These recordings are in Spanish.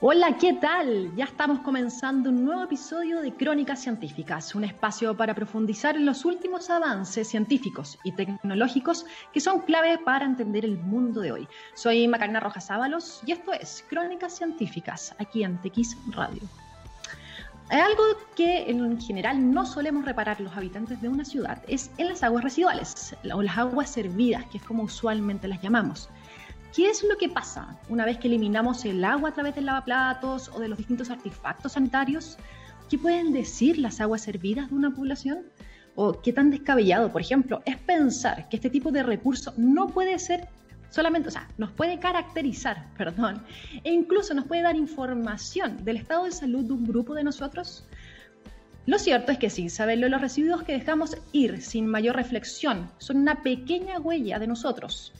Hola, ¿qué tal? Ya estamos comenzando un nuevo episodio de Crónicas Científicas, un espacio para profundizar en los últimos avances científicos y tecnológicos que son clave para entender el mundo de hoy. Soy Macarena Rojas Ábalos y esto es Crónicas Científicas, aquí en TX Radio. Hay algo que en general no solemos reparar los habitantes de una ciudad es en las aguas residuales o las aguas servidas, que es como usualmente las llamamos. ¿Qué es lo que pasa una vez que eliminamos el agua a través del lavaplatos o de los distintos artefactos sanitarios? ¿Qué pueden decir las aguas servidas de una población? ¿O qué tan descabellado, por ejemplo, es pensar que este tipo de recurso no puede ser solamente, o sea, nos puede caracterizar, perdón, e incluso nos puede dar información del estado de salud de un grupo de nosotros? Lo cierto es que sí, saberlo, los residuos que dejamos ir sin mayor reflexión son una pequeña huella de nosotros,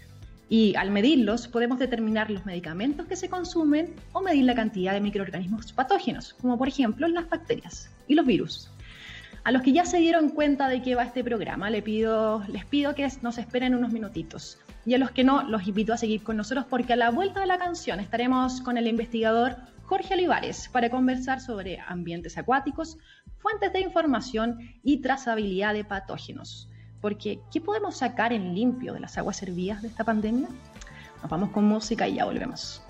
y al medirlos podemos determinar los medicamentos que se consumen o medir la cantidad de microorganismos patógenos, como por ejemplo las bacterias y los virus. A los que ya se dieron cuenta de qué va este programa, les pido, les pido que nos esperen unos minutitos. Y a los que no, los invito a seguir con nosotros porque a la vuelta de la canción estaremos con el investigador Jorge Olivares para conversar sobre ambientes acuáticos, fuentes de información y trazabilidad de patógenos. Porque, ¿qué podemos sacar en limpio de las aguas servidas de esta pandemia? Nos vamos con música y ya volvemos.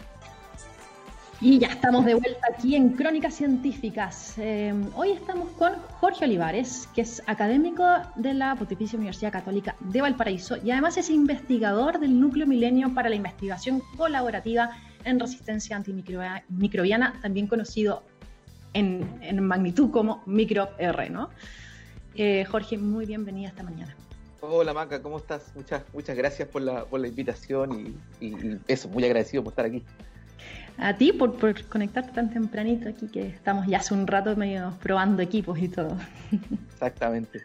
Y ya estamos de vuelta aquí en Crónicas Científicas. Eh, hoy estamos con Jorge Olivares, que es académico de la Pontificia Universidad Católica de Valparaíso y además es investigador del Núcleo Milenio para la Investigación Colaborativa en Resistencia Antimicrobiana, también conocido en, en magnitud como MicroR, ¿no? Eh, Jorge, muy bienvenida esta mañana. Hola Maca, ¿cómo estás? Muchas, muchas gracias por la, por la invitación y, eso, muy agradecido por estar aquí. A ti por, por, conectarte tan tempranito aquí, que estamos ya hace un rato medio probando equipos y todo. Exactamente.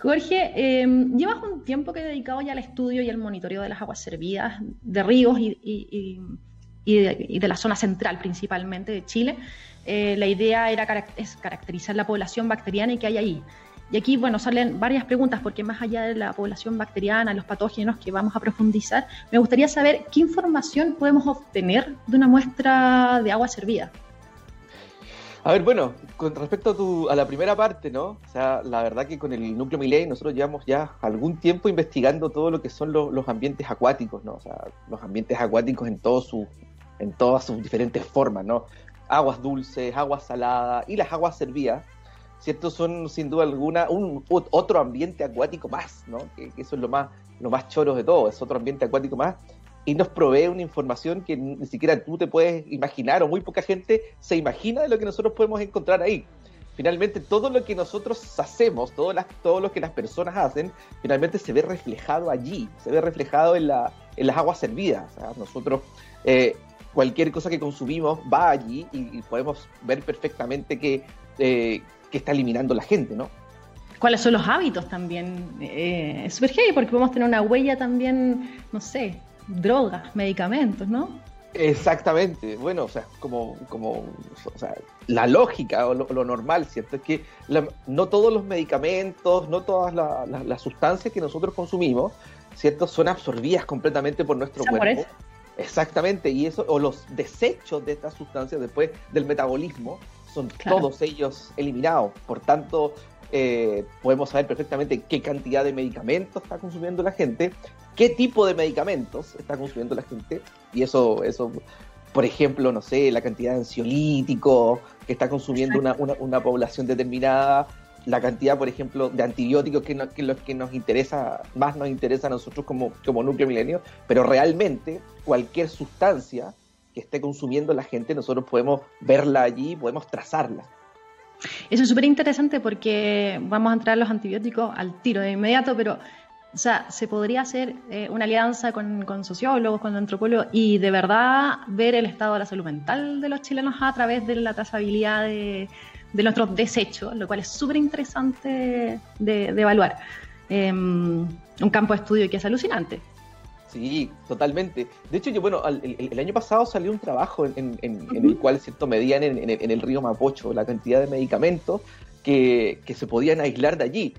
Jorge, em, llevas un tiempo que he dedicado ya al estudio y al monitoreo de las aguas servidas, de ríos y, y, y de, la zona central principalmente de Chile. Eh, la idea era es caracterizar la población bacteriana y que hay ahí. Y aquí, bueno, salen varias preguntas, porque más allá de la población bacteriana, los patógenos que vamos a profundizar, me gustaría saber qué información podemos obtener de una muestra de agua servida. A ver, bueno, con respecto a, tu, a la primera parte, ¿no? O sea, la verdad que con el núcleo Milei nosotros llevamos ya algún tiempo investigando todo lo que son los ambientes acuáticos, ¿no? O sea, los ambientes acuáticos en, todo su, en todas sus diferentes formas, ¿no? Aguas dulces, aguas saladas y las aguas servidas ¿cierto? Son sin duda alguna un otro ambiente acuático más, ¿no? Que, eso es lo más, lo más choro de todo, es otro ambiente acuático más y nos provee una información que ni siquiera tú te puedes imaginar o muy poca gente se imagina de lo que nosotros podemos encontrar ahí. Finalmente, todo lo que nosotros hacemos, todo, las, todo lo que las personas hacen, finalmente se ve reflejado allí, se ve reflejado en, la, en las aguas servidas. nosotros, eh, cualquier cosa que consumimos va allí y, podemos ver perfectamente que, eh, que está eliminando la gente, ¿no? ¿Cuáles son los hábitos también? Eh, es súper heavy porque podemos tener una huella también, no sé, drogas, medicamentos, ¿no? Exactamente, bueno, o sea, como, como o sea, la lógica o lo, normal, ¿cierto? Es que no todos los medicamentos, no todas las sustancias que nosotros consumimos, ¿cierto? Son absorbidas completamente por nuestro cuerpo. Exactamente, y eso, o los desechos de estas sustancias después del metabolismo, son todos ellos eliminados. Por tanto, eh, podemos saber perfectamente qué cantidad de medicamentos está consumiendo la gente, qué tipo de medicamentos está consumiendo la gente, y eso, eso por ejemplo, no sé, la cantidad de ansiolíticos que está consumiendo una, una, población determinada, la cantidad, por ejemplo, de antibióticos que, no, que los que nos interesa, más nos interesa a nosotros como, como núcleo milenio, pero realmente cualquier sustancia que esté consumiendo la gente, nosotros podemos verla allí, podemos trazarla. Eso es súper interesante porque vamos a entrar los antibióticos al tiro de inmediato, pero o sea, se podría hacer eh, una alianza con, sociólogos, con antropólogos y de verdad ver el estado de la salud mental de los chilenos a través de la trazabilidad de, nuestros desechos, lo cual es súper interesante de, evaluar. Em, un campo de estudio que es alucinante. Sí, totalmente. De hecho, yo, bueno, el, año pasado salió un trabajo en, el cual, ¿cierto?, medían en, el río Mapocho la cantidad de medicamentos que, se podían aislar de allí.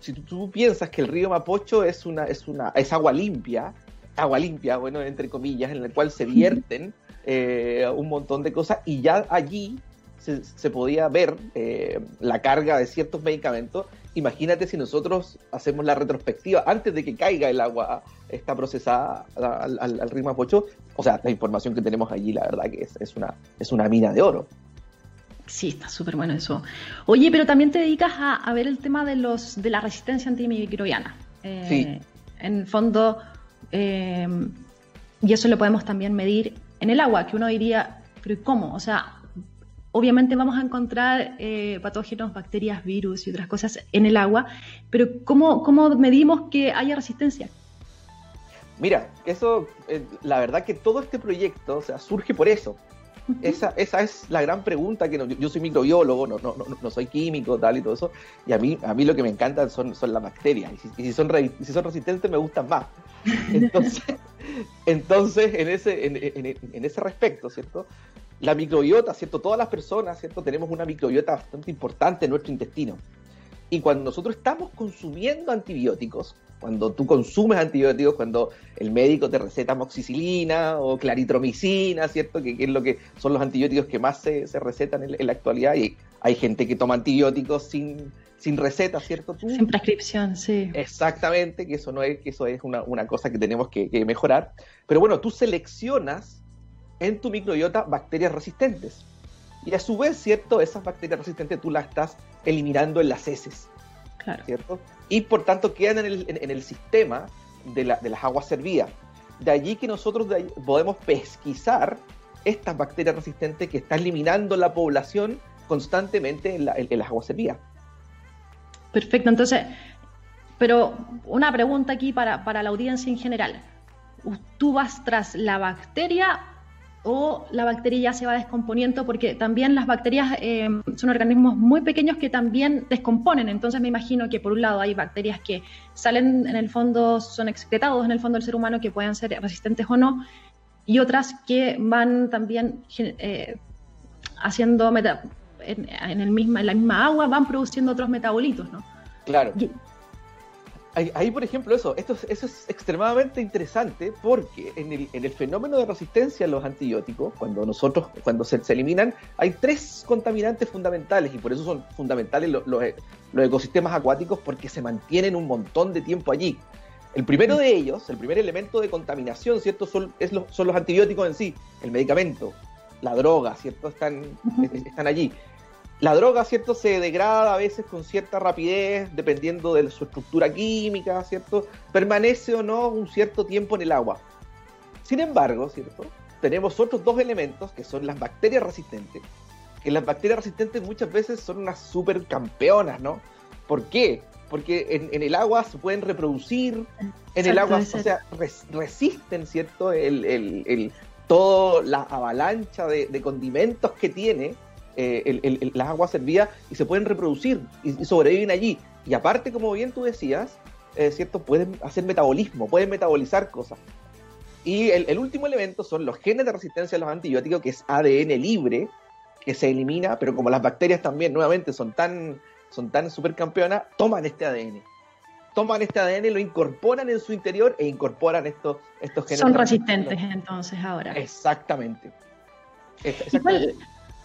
Si, tú, piensas que el río Mapocho es una, es una, es agua limpia, agua limpia, bueno, entre comillas, en la cual se vierten eh, un montón de cosas, y ya allí se, podía ver eh, la carga de ciertos medicamentos. Imagínate si nosotros hacemos la retrospectiva antes de que caiga el agua está procesada al, al, al ritmo o sea, la información que tenemos allí, la verdad que es, es, una, es una mina de oro. Sí, está súper bueno eso. Oye, pero también te dedicas a, ver el tema de los de la resistencia antimicrobiana. Eh, sí. En fondo, eh, y eso lo podemos también medir en el agua, que uno diría, pero ¿cómo? O sea, obviamente vamos a encontrar eh, patógenos, bacterias, virus y otras cosas en el agua, pero ¿cómo, cómo medimos que haya resistencia? Mira, eso, la verdad que todo este proyecto o sea, surge por eso, esa, esa es la gran pregunta que yo, soy microbiólogo, no, no, no, soy químico, tal y todo eso, y a mí, a mí lo que me encanta son, son las bacterias, y si, son, si son resistentes me gustan más. Entonces, entonces en, ese, en, en, ese respecto, ¿cierto? La microbiota, ¿cierto? Todas las personas, ¿cierto? Tenemos una microbiota bastante importante en nuestro intestino. Y cuando nosotros estamos consumiendo antibióticos, cuando tú consumes antibióticos, cuando el médico te receta moxicilina o claritromicina, ¿cierto? Que, es lo que son los antibióticos que más se, recetan en, la actualidad y hay gente que toma antibióticos sin, sin receta, ¿cierto? Sin prescripción, sí. Exactamente, que eso no es, que eso es una, cosa que tenemos que, que, mejorar. Pero bueno, tú seleccionas en tu microbiota bacterias resistentes. Y a su vez, ¿cierto? Esas bacterias resistentes tú las estás eliminando en las heces. Claro. ¿Cierto? y por tanto quedan en el, sistema de, las aguas servidas. De allí que nosotros podemos pesquisar estas bacterias resistentes que están eliminando la población constantemente en, las aguas servidas. Perfecto, entonces, pero una pregunta aquí para, para la audiencia en general. ¿Tú vas tras la bacteria o la bacteria ya se va descomponiendo porque también las bacterias eh, son organismos muy pequeños que también descomponen. Entonces me imagino que por un lado hay bacterias que salen en el fondo, son excretados en el fondo del ser humano que pueden ser resistentes o no, y otras que van también eh, haciendo en, el misma, en la misma agua, van produciendo otros metabolitos, ¿no? Claro. Ahí, por ejemplo, eso, esto eso es extremadamente interesante porque en el, en el, fenómeno de resistencia a los antibióticos, cuando nosotros, cuando se, eliminan, hay tres contaminantes fundamentales y por eso son fundamentales los, los, ecosistemas acuáticos porque se mantienen un montón de tiempo allí. El primero de ellos, el primer elemento de contaminación, ¿cierto? Son, es son los antibióticos en sí, el medicamento, la droga, ¿cierto? Están, están allí. La droga, ¿cierto? Se degrada a veces con cierta rapidez, dependiendo de su estructura química, ¿cierto? Permanece o no un cierto tiempo en el agua. Sin embargo, ¿cierto? Tenemos otros dos elementos que son las bacterias resistentes. Que las bacterias resistentes muchas veces son unas super campeonas, ¿no? ¿Por qué? Porque en, el agua se pueden reproducir, en el agua, o sea, resisten, ¿cierto? El, el, todo la avalancha de condimentos que tiene eh, las aguas servidas y se pueden reproducir y, sobreviven allí. Y aparte, como bien tú decías, eh, ¿cierto? Pueden hacer metabolismo, pueden metabolizar cosas. Y el, último elemento son los genes de resistencia a los antibióticos, que es ADN libre, que se elimina, pero como las bacterias también nuevamente son tan, son tan supercampeonas, toman este ADN. Toman este ADN, lo incorporan en su interior e incorporan estos, estos genes. Son resistentes entonces ahora. Exactamente. exactamente. ¿Y cuál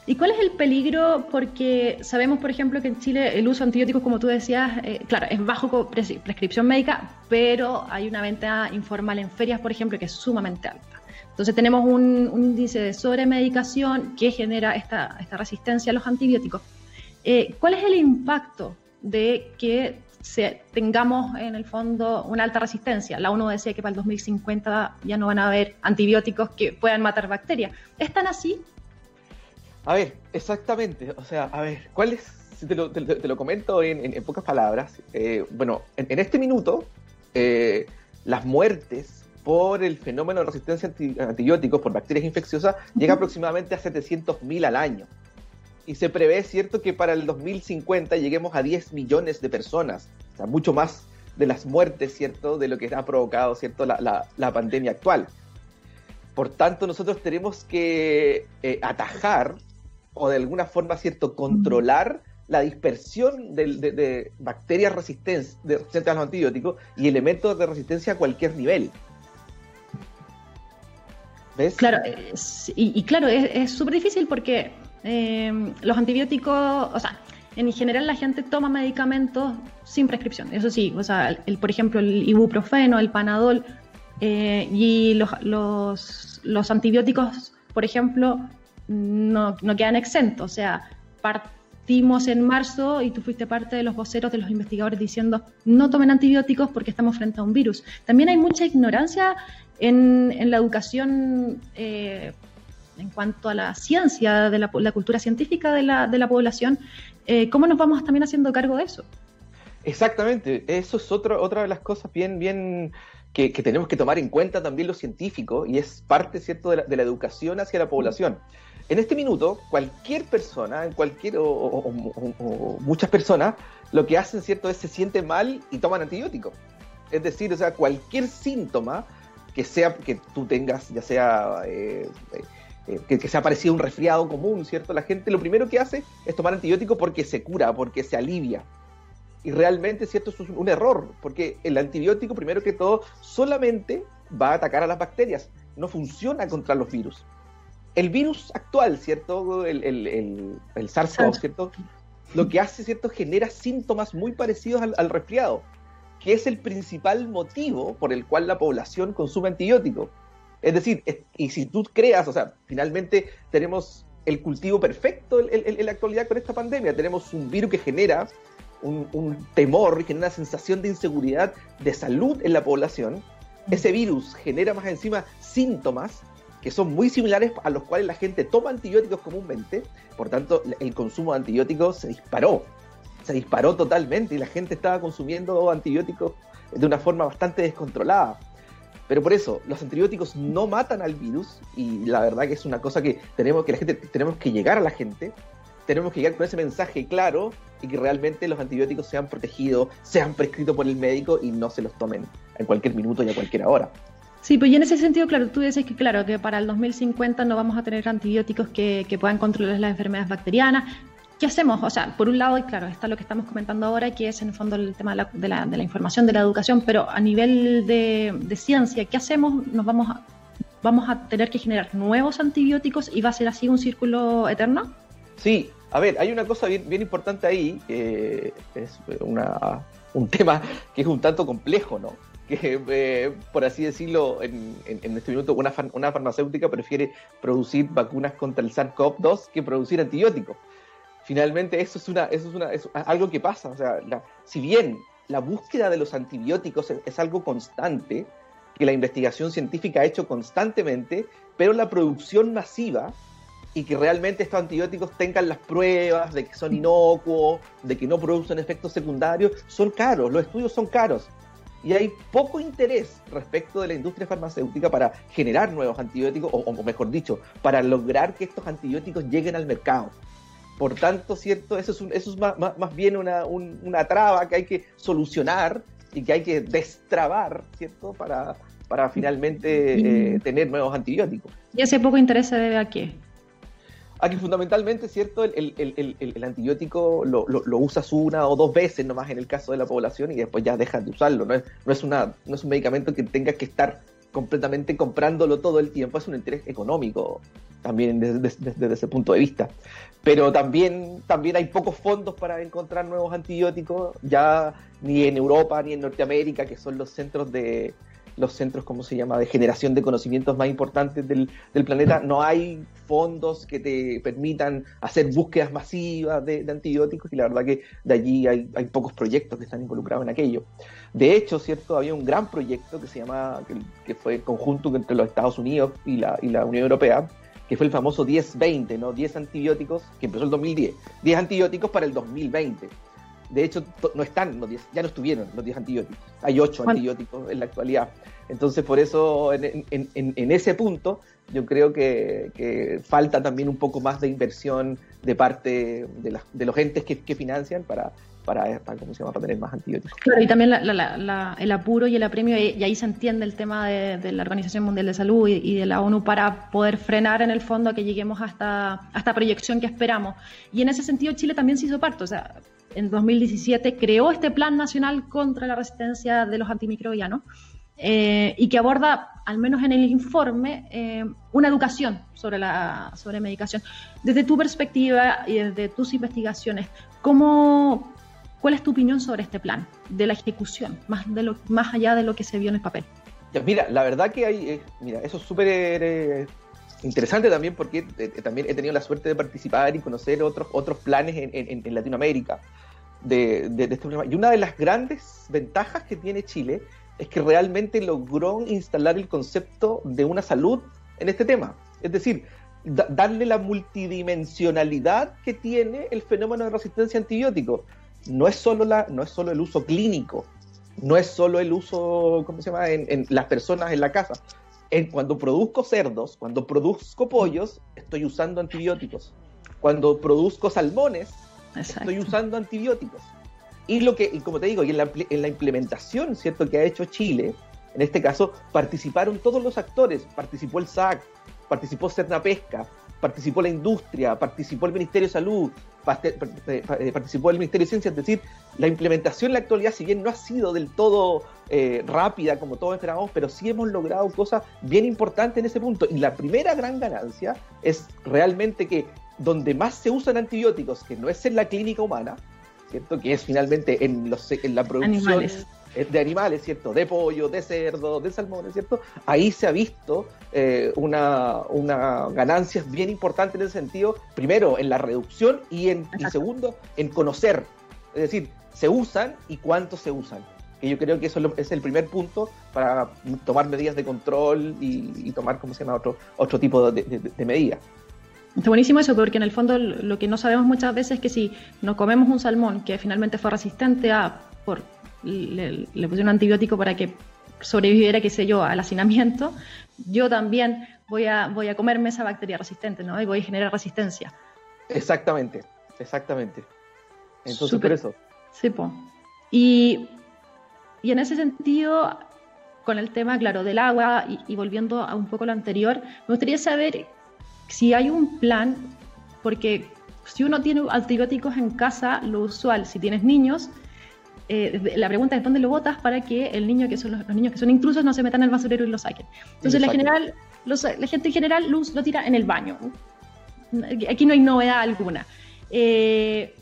es el peligro? Porque sabemos, por ejemplo, que en Chile el uso de antibióticos, como tú decías, eh, claro, es bajo prescripción médica, pero hay una venta informal en ferias, por ejemplo, que es sumamente alta. Entonces tenemos un, índice de sobremedicación que genera esta, esta resistencia a los antibióticos. Eh, ¿Cuál es el impacto de que tengamos en el fondo una alta resistencia? La ONU decía que para el 2050 ya no van a haber antibióticos que puedan matar bacterias. ¿Es tan así? A ver, exactamente. O sea, a ver, ¿cuál es? Si te lo, te, lo comento en, pocas palabras. Eh, bueno, en, este minuto, eh, las muertes por el fenómeno de resistencia a antibióticos por bacterias infecciosas llega aproximadamente a 700.000 al año. Y se prevé, cierto, que para el 2050 lleguemos a 10 millones de personas. O sea, mucho más de las muertes, ¿cierto?, de lo que ha provocado, ¿cierto?, la, la, pandemia actual. Por tanto, nosotros tenemos que eh, atajar o de alguna forma, ¿cierto?, controlar la dispersión de, bacterias resistentes, resistentes a los antibióticos y elementos de resistencia a cualquier nivel. ¿Ves? Claro, y, claro, es súper difícil porque eh, los antibióticos, o sea, en general la gente toma medicamentos sin prescripción, eso sí, o sea, el, por ejemplo, el ibuprofeno, el panadol eh, y los, los, los, antibióticos, por ejemplo, no, no quedan exentos, o sea, partimos en marzo y tú fuiste parte de los voceros de los investigadores diciendo no tomen antibióticos porque estamos frente a un virus. También hay mucha ignorancia en, en la educación. Eh, en cuanto a la ciencia, de la, cultura científica de la, de la población, eh, ¿cómo nos vamos también haciendo cargo de eso? Exactamente, eso es otra otra de las cosas bien, bien que, tenemos que tomar en cuenta también los científicos y es parte, ¿cierto?, de la, educación hacia la población. En este minuto, cualquier persona, cualquier o, muchas personas, lo que hacen, ¿cierto?, es se sienten mal y toman antibióticos. Es decir, o sea, cualquier síntoma que sea que tú tengas, ya sea eh, eh, que, se ha parecido un resfriado común, ¿cierto? La gente lo primero que hace es tomar antibiótico porque se cura, porque se alivia. Y realmente, ¿cierto? Es un error, porque el antibiótico, primero que todo, solamente va a atacar a las bacterias, no funciona contra los virus. El virus actual, ¿cierto? El, el, el, SARS-CoV, ¿cierto? Lo que hace, ¿cierto? Genera síntomas muy parecidos al, al resfriado, que es el principal motivo por el cual la población consume antibiótico es decir, y si tú creas, o sea, finalmente tenemos el cultivo perfecto en, la actualidad con esta pandemia. Tenemos un virus que genera un, temor y genera una sensación de inseguridad de salud en la población. Ese virus genera más encima síntomas que son muy similares a los cuales la gente toma antibióticos comúnmente. Por tanto, el consumo de antibióticos se disparó. Se disparó totalmente y la gente estaba consumiendo antibióticos de una forma bastante descontrolada. Pero por eso, los antibióticos no matan al virus y la verdad que es una cosa que tenemos que la gente tenemos que llegar a la gente, tenemos que llegar con ese mensaje claro y que realmente los antibióticos sean protegidos, sean prescritos por el médico y no se los tomen en cualquier minuto y a cualquier hora. Sí, pues en ese sentido, claro, tú dices que claro, que para el 2050 no vamos a tener antibióticos que, que puedan controlar las enfermedades bacterianas, ¿qué hacemos? O sea, por un lado, y claro, está lo que estamos comentando ahora, que es en el fondo el tema de la, de la, información, de la educación, pero a nivel de, ciencia, ¿qué hacemos? Nos vamos a, vamos a tener que generar nuevos antibióticos y va a ser así un círculo eterno? Sí, a ver, hay una cosa bien, bien importante ahí, que es una, un tema que es un tanto complejo, ¿no? Eh, por así decirlo, en, este minuto una, farmacéutica prefiere producir vacunas contra el SARS-CoV-2 que producir antibióticos finalmente eso es, es, es algo que pasa. O sea, si bien la búsqueda de los antibióticos es, algo constante, que la investigación científica ha hecho constantemente, pero la producción masiva y que realmente estos antibióticos tengan las pruebas de que son inocuos, de que no producen efectos secundarios, son caros, los estudios son caros. Y hay poco interés respecto de la industria farmacéutica para generar nuevos antibióticos, o, o mejor dicho, para lograr que estos antibióticos lleguen al mercado. Por tanto, ¿cierto? Eso es, eso es más, más, bien una, una, traba que hay que solucionar y que hay que destrabar, ¿cierto? Para, para finalmente eh, tener nuevos antibióticos. ¿Y ese poco interés se debe a qué? A que fundamentalmente, ¿cierto? El, el, el, el antibiótico lo, lo, usas una o dos veces nomás en el caso de la población y después ya dejas de usarlo. No es, no es, una, no es un medicamento que tengas que estar completamente comprándolo todo el tiempo, es un interés económico también desde, ese punto de vista. Pero también, también hay pocos fondos para encontrar nuevos antibióticos, ya ni en Europa ni en Norteamérica, que son los centros de los centros, ¿cómo se llama?, de generación de conocimientos más importantes del, planeta, no hay fondos que te permitan hacer búsquedas masivas de, antibióticos y la verdad que de allí hay, hay, pocos proyectos que están involucrados en aquello. De hecho, ¿cierto? Había un gran proyecto que se llama, que, fue conjunto entre los Estados Unidos y la, y la Unión Europea, que fue el famoso 10-20, ¿no? 10 antibióticos, que empezó el 2010. 10 antibióticos para el 2020. De hecho, no están los 10, ya no estuvieron los 10 antibióticos. Hay 8 antibióticos en la actualidad. Entonces, por eso, en, en, en, ese punto, yo creo que, que, falta también un poco más de inversión de parte de, de los entes que, que financian para, para, ¿cómo se llama? para tener más antibióticos. Claro, y también el apuro y el apremio, y, ahí se entiende el tema de, la Organización Mundial de Salud y, de la ONU para poder frenar en el fondo a que lleguemos hasta esta proyección que esperamos. Y en ese sentido Chile también se hizo parte, o sea, en 2017 creó este Plan Nacional contra la Resistencia de los Antimicrobianos, eh, y que aborda, al menos en el informe, eh, una educación sobre la sobre medicación. Desde tu perspectiva y desde tus investigaciones, ¿cómo, ¿cuál es tu opinión sobre este plan de la ejecución, más, de lo, más allá de lo que se vio en el papel? mira, la verdad que hay, eh, mira, eso es súper interesante también porque también he tenido la suerte de participar y conocer otros, otros planes en, en, Latinoamérica de, de, este problema. Y una de las grandes ventajas que tiene Chile es que realmente logró instalar el concepto de una salud en este tema. Es decir, darle la multidimensionalidad que tiene el fenómeno de resistencia a antibióticos. No es solo, la, no es solo el uso clínico, no es solo el uso, ¿cómo se llama?, en, las personas en la casa. En, cuando produzco cerdos, cuando produzco pollos, estoy usando antibióticos. Cuando produzco salmones, estoy usando antibióticos. Y lo que, y como te digo, y en la, en la implementación, ¿cierto?, que ha hecho Chile, en este caso, participaron todos los actores, participó el SAC, participó Cerna Pesca, participó la industria, participó el Ministerio de Salud, eh, participó el Ministerio de Ciencia, es decir, la implementación en la actualidad, si bien no ha sido del todo eh, rápida como todos esperábamos, pero sí hemos logrado cosas bien importantes en ese punto. Y la primera gran ganancia es realmente que donde más se usan antibióticos, que no es en la clínica humana, que es finalmente en, los, en la producción de animales, ¿cierto? De pollo, de cerdo, de salmones, ¿cierto? Ahí se ha visto eh, una, una ganancia bien importante en ese sentido, primero en la reducción y, en, segundo en conocer, es decir, se usan y cuántos se usan. Que yo creo que eso es el primer punto para tomar medidas de control y, tomar, ¿cómo se llama?, otro, otro tipo de, de medidas. Está buenísimo eso, porque en el fondo lo que no sabemos muchas veces es que si nos comemos un salmón que finalmente fue resistente a, por, le, le pusieron un antibiótico para que sobreviviera, qué sé yo, al hacinamiento, yo también voy a, voy a comerme esa bacteria resistente, ¿no? Y voy a generar resistencia. Exactamente, exactamente. Entonces, por eso. Sí, po. Y, y, en ese sentido, con el tema, claro, del agua y, y volviendo a un poco lo anterior, me gustaría saber si hay un plan, porque si uno tiene antibióticos en casa, lo usual, si tienes niños, eh, la pregunta es dónde lo botas para que el niño que son los, niños que son intrusos no se metan al basurero y lo saquen. Entonces la general, la gente en general lo, lo, tira en el baño. Aquí no hay novedad alguna. Eh,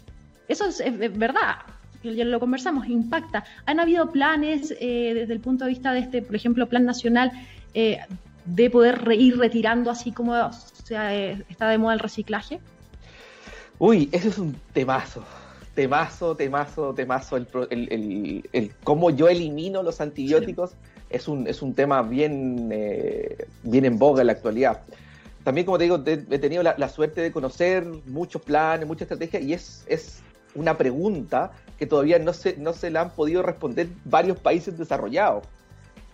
eso es, verdad, ya lo conversamos, impacta. Han habido planes eh, desde el punto de vista de este, por ejemplo, plan nacional de poder ir retirando así como sea, eh, está de moda el reciclaje? Uy, ese es un temazo. Temazo, temazo, temazo. El, el, el, cómo yo elimino los antibióticos es, un, es un tema bien, eh, bien en boga en la actualidad. También, como te digo, he tenido la, suerte de conocer muchos planes, muchas estrategias, y es, es una pregunta que todavía no se, no se la han podido responder varios países desarrollados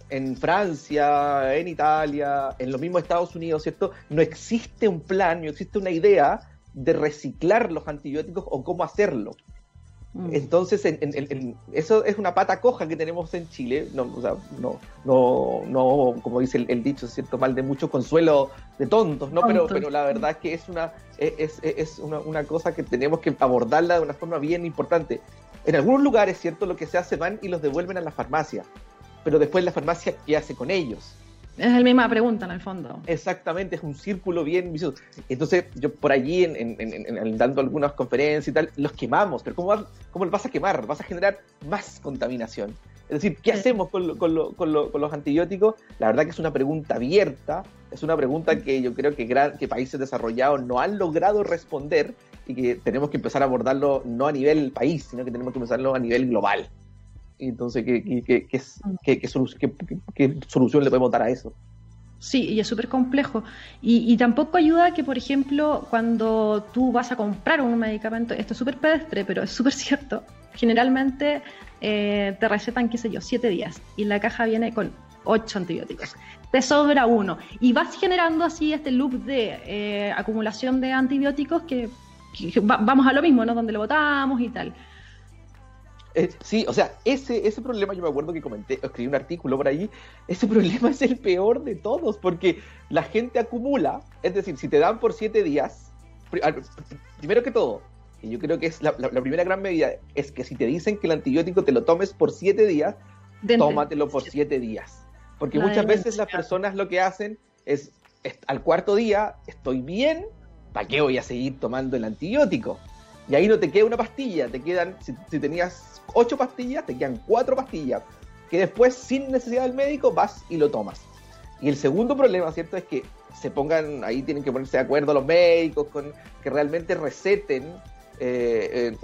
en Francia, en Italia, en los mismos Estados Unidos, ¿cierto? No existe un plan, no existe una idea de reciclar los antibióticos o cómo hacerlo. Mm. Entonces, eso es una pata coja que tenemos en Chile, no, o sea, no, no, no, como dice el, dicho, cierto mal de mucho consuelo de tontos, ¿no? Pero, pero la verdad es que es una, es, es una, una, cosa que tenemos que abordarla de una forma bien importante. En algunos lugares, ¿cierto? Lo que se hace van y los devuelven a la farmacia pero después la farmacia, ¿qué hace con ellos? Es la misma pregunta en el fondo. Exactamente, es un círculo bien vicioso. Entonces, yo por allí, en, dando algunas conferencias y tal, los quemamos, pero ¿cómo, ¿cómo los vas a quemar? Vas a generar más contaminación. Es decir, ¿qué hacemos con, los antibióticos? La verdad que es una pregunta abierta, es una pregunta que yo creo que, que países desarrollados no han logrado responder y que tenemos que empezar a abordarlo no a nivel país, sino que tenemos que empezarlo a nivel global entonces, ¿qué, qué, qué, qué solución le podemos dar a eso? Sí, y es súper complejo. Y, tampoco ayuda que, por ejemplo, cuando tú vas a comprar un medicamento, esto es súper pedestre, pero es súper cierto, generalmente eh, te recetan, qué sé yo, siete días y la caja viene con ocho antibióticos. Te sobra uno. Y vas generando así este loop de eh, acumulación de antibióticos que, vamos a lo mismo, ¿no? Donde lo botamos y tal. Eh, sí, o sea, ese, ese problema yo me acuerdo que comenté, escribí un artículo por ahí, ese problema es el peor de todos, porque la gente acumula, es decir, si te dan por siete días, primero que todo, y yo creo que es la, primera gran medida, es que si te dicen que el antibiótico te lo tomes por siete días, tómatelo por siete días. Porque muchas veces las personas lo que hacen es, al cuarto día, estoy bien, ¿para qué voy a seguir tomando el antibiótico? Y ahí no te queda una pastilla, te quedan, si, tenías ocho pastillas, te quedan cuatro pastillas, que después, sin necesidad del médico, vas y lo tomas. Y el segundo problema, ¿cierto? Es que se pongan, ahí tienen que ponerse de acuerdo los médicos con que realmente receten eh,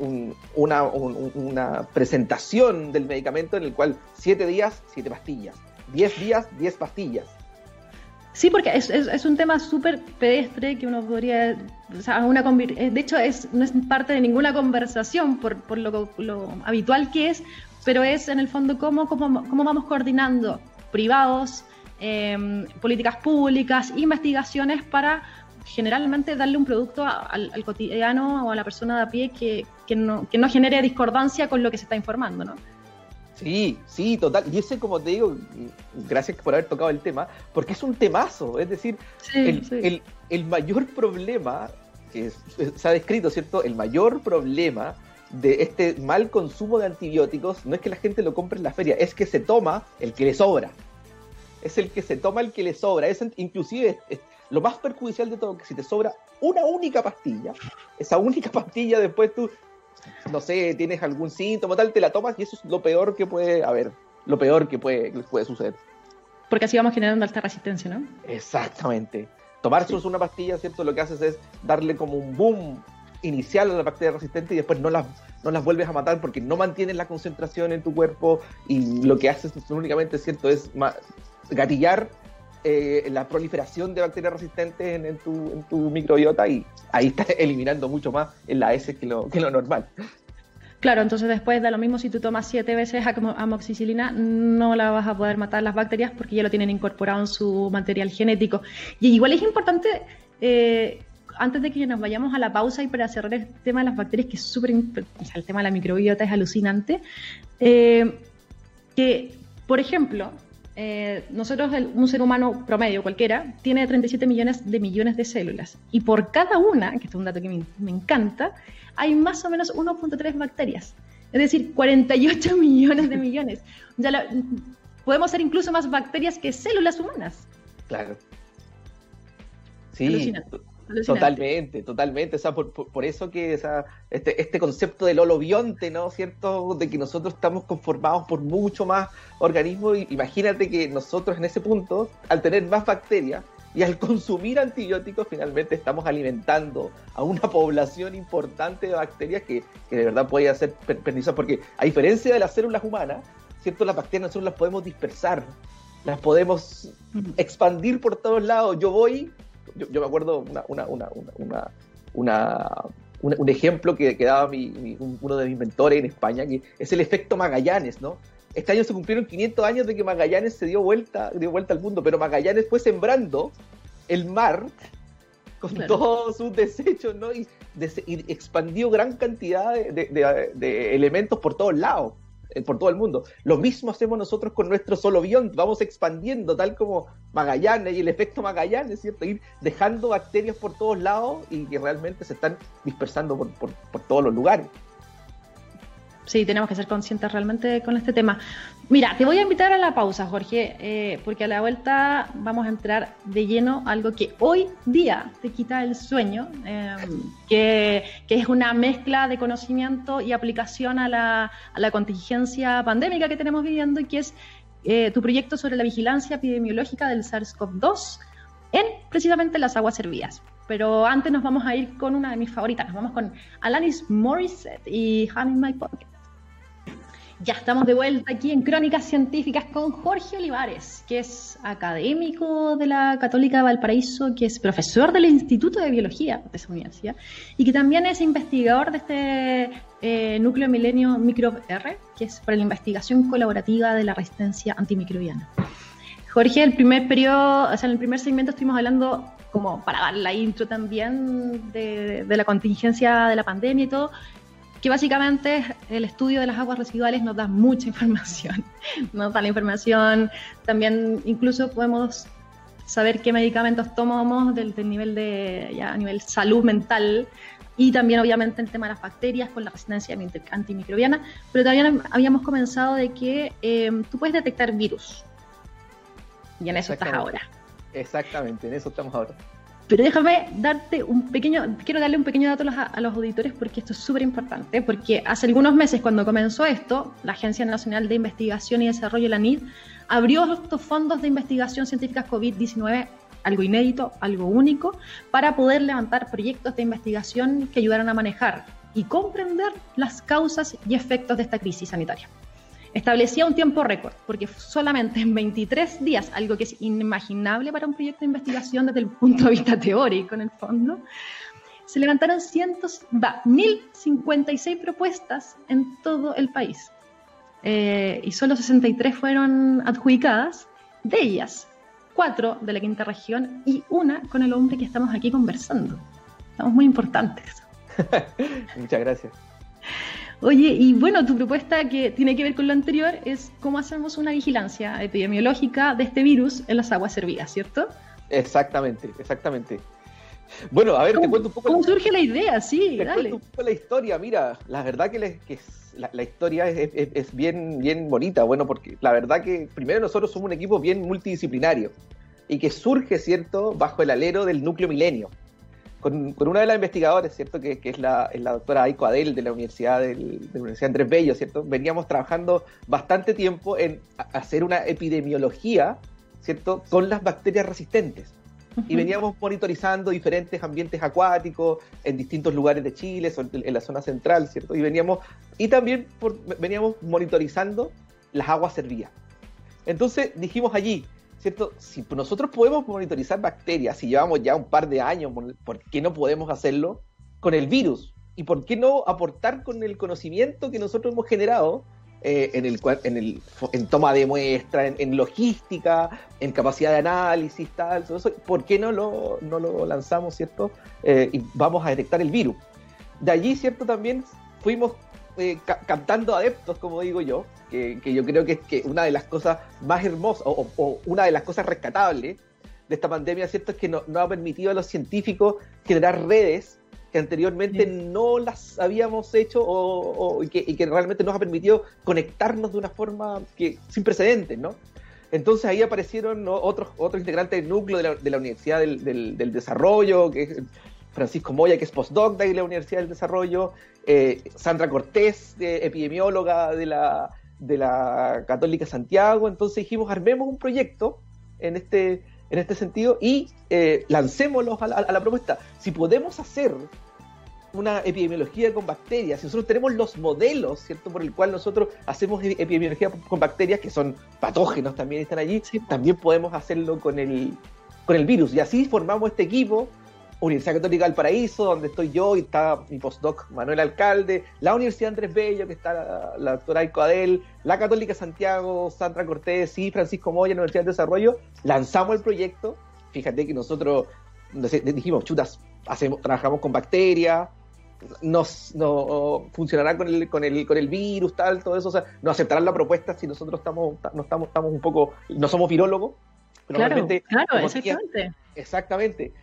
una, una, presentación del medicamento en el cual siete días, siete pastillas, diez días, diez pastillas. Sí, porque es, es, un tema súper pedestre que uno podría, o sea, una, eh, de hecho es, no es parte de ninguna conversación por, por lo, lo, habitual que es, pero es en el fondo cómo, cómo, cómo vamos coordinando privados, em, políticas públicas, investigaciones para generalmente darle un producto al, al, cotidiano o a la persona de a pie que, que, no, que no genere discordancia con lo que se está informando, ¿no? Sí, sí, total. Y ese, como te digo, gracias por haber tocado el tema, porque es un temazo. Es decir, el, El, mayor problema que se ha descrito, ¿cierto? El mayor problema de este mal consumo de antibióticos no es que la gente lo compre en la feria, es que se toma el que le sobra. Es el que se toma el que le sobra. Es inclusive lo más perjudicial de todo, que si te sobra una única pastilla, esa única pastilla después tú no sé, tienes algún síntoma, tal, te la tomas y eso es lo peor que puede haber, lo peor que puede, puede suceder. Porque así vamos generando alta resistencia, ¿no? Exactamente. Tomar una pastilla, ¿cierto? Lo que haces es darle como un boom inicial a la bacteria resistente y después no las, no las vuelves a matar porque no mantienes la concentración en tu cuerpo y lo que haces únicamente, ¿cierto? Es gatillar eh, la proliferación de bacterias resistentes en, tu, microbiota y ahí estás eliminando mucho más en la S que lo, normal. Claro, entonces después da lo mismo si tú tomas siete veces amoxicilina, no la vas a poder matar las bacterias porque ya lo tienen incorporado en su material genético. Y igual es importante, eh, antes de que nos vayamos a la pausa y para cerrar el tema de las bacterias, que es súper o sea, el tema de la microbiota es alucinante, eh, que, por ejemplo, eh, nosotros, un ser humano promedio cualquiera, tiene 37 millones de millones de células. Y por cada una, que este es un dato que me, encanta, hay más o menos 1.3 bacterias. Es decir, 48 millones de millones. Ya podemos ser incluso más bacterias que células humanas. Claro. Sí, Totalmente, totalmente. O sea, por, eso que este, este concepto del holobionte, ¿no? ¿Cierto? De que nosotros estamos conformados por mucho más organismos. Imagínate que nosotros en ese punto, al tener más bacterias y al consumir antibióticos, finalmente estamos alimentando a una población importante de bacterias que, de verdad puede ser perniciosas. Porque a diferencia de las células humanas, ¿cierto? Las bacterias nosotros las podemos dispersar, las podemos expandir por todos lados. Yo voy yo, me acuerdo una, un ejemplo que, daba uno de mis mentores en España, que es el efecto Magallanes, ¿no? Este año se cumplieron 500 años de que Magallanes se dio vuelta, dio vuelta al mundo, pero Magallanes fue sembrando el mar con todos sus desechos, ¿no? Y, expandió gran cantidad de, elementos por todos lados. Por todo el mundo. Lo mismo hacemos nosotros con nuestro solo bión, vamos expandiendo, tal como Magallanes y el efecto Magallanes, ¿cierto? Ir dejando bacterias por todos lados y que realmente se están dispersando por, por todos los lugares sí, tenemos que ser conscientes realmente con este tema. Mira, te voy a invitar a la pausa, Jorge, eh, porque a la vuelta vamos a entrar de lleno a algo que hoy día te quita el sueño, em, que, es una mezcla de conocimiento y aplicación a la, a la contingencia pandémica que tenemos viviendo y que es eh, tu proyecto sobre la vigilancia epidemiológica del SARS-CoV-2 en precisamente las aguas servidas. Pero antes nos vamos a ir con una de mis favoritas, nos vamos con Alanis Morissette y Honey in My Pocket. Ya estamos de vuelta aquí en Crónicas Científicas con Jorge Olivares, que es académico de la Católica de Valparaíso, que es profesor del Instituto de Biología de esa universidad y que también es investigador de este eh, núcleo milenio Microb R, que es para la investigación colaborativa de la resistencia antimicrobiana. Jorge, el primer periodo, o sea, en el primer segmento estuvimos hablando como para dar la intro también de, de la contingencia de la pandemia y todo, que básicamente el estudio de las aguas residuales nos da mucha información. Nos da la información, también incluso podemos saber qué medicamentos tomamos del, nivel de ya, a nivel salud mental y también obviamente el tema de las bacterias con la resistencia antimicrobiana, pero también habíamos comenzado de que eh, tú puedes detectar virus. Y en eso estás ahora. Exactamente, en eso estamos ahora. Pero déjame darte un pequeño, quiero darle un pequeño dato a, los auditores porque esto es súper importante, porque hace algunos meses cuando comenzó esto, la Agencia Nacional de Investigación y Desarrollo, la NID, abrió estos fondos de investigación científica COVID-19, algo inédito, algo único, para poder levantar proyectos de investigación que ayudaran a manejar y comprender las causas y efectos de esta crisis sanitaria establecía un tiempo récord, porque solamente en 23 días, algo que es inimaginable para un proyecto de investigación desde el punto de vista teórico en el fondo, se levantaron cientos, va, 1056 propuestas en todo el país. Eh, y solo 63 fueron adjudicadas, de ellas, cuatro de la quinta región y una con el hombre que estamos aquí conversando. Estamos muy importantes. Muchas gracias. Oye, y bueno, tu propuesta que tiene que ver con lo anterior es cómo hacemos una vigilancia epidemiológica de este virus en las aguas servidas, ¿cierto? Exactamente, exactamente. Bueno, a ver, te cuento un poco. ¿Cómo surge la idea? Sí, te dale. Cuento un poco la historia. Mira, la verdad que, la, historia es, bien, bien bonita. Bueno, porque la verdad que primero nosotros somos un equipo bien multidisciplinario y que surge, ¿cierto?, bajo el alero del núcleo milenio con, una de las investigadoras, ¿cierto? Que, es, la, doctora Aiko Adel de la Universidad de la Universidad Andrés Bello, ¿cierto? Veníamos trabajando bastante tiempo en hacer una epidemiología, ¿cierto? Con las bacterias resistentes. Y veníamos monitorizando diferentes ambientes acuáticos en distintos lugares de Chile, en la zona central, ¿cierto? Y veníamos, y también veníamos monitorizando las aguas servidas. Entonces dijimos allí, ¿cierto? Si nosotros podemos monitorizar bacterias, si llevamos ya un par de años, ¿por qué no podemos hacerlo con el virus? ¿Y por qué no aportar con el conocimiento que nosotros hemos generado eh, en, el, en, el, en toma de muestra, en, logística, en capacidad de análisis, tal, todo eso? ¿Por qué no lo, no lo lanzamos, ¿cierto? Eh, y vamos a detectar el virus. De allí, ¿cierto? También fuimos eh, captando adeptos, como digo yo, que, yo creo que es que una de las cosas más hermosas o, una de las cosas rescatables de esta pandemia, ¿cierto? Es que nos no ha permitido a los científicos generar redes que anteriormente no las habíamos hecho o, y, que, realmente nos ha permitido conectarnos de una forma que sin precedentes, ¿no? Entonces ahí aparecieron otros, otros integrantes del núcleo de la, de la Universidad del, del, Desarrollo, que es Francisco Moya, que es postdoc de la Universidad del Desarrollo, eh, Sandra Cortés, epidemióloga de la, de la Católica Santiago. Entonces dijimos, armemos un proyecto en este, en este sentido y eh, lancémoslo a la, propuesta. Si podemos hacer una epidemiología con bacterias, si nosotros tenemos los modelos, ¿cierto? Por el cual nosotros hacemos e-, epidemiología con bacterias, que son patógenos también están allí, también podemos hacerlo con el, con el virus. Y así formamos este equipo Universidad Católica del Paraíso, donde estoy yo y está mi postdoc Manuel Alcalde, la Universidad Andrés Bello, que está la, doctora Aiko Adel, la Católica Santiago, Sandra Cortés y Francisco Moya, la Universidad de Desarrollo, lanzamos el proyecto. Fíjate que nosotros dijimos, chutas, hacemos, trabajamos con bacterias, nos no, funcionará con el, con el con el virus, tal, todo eso, o sea, no aceptarán la propuesta si nosotros estamos, no estamos, estamos un poco, no somos virólogos, pero claro, claro, exactamente. exactamente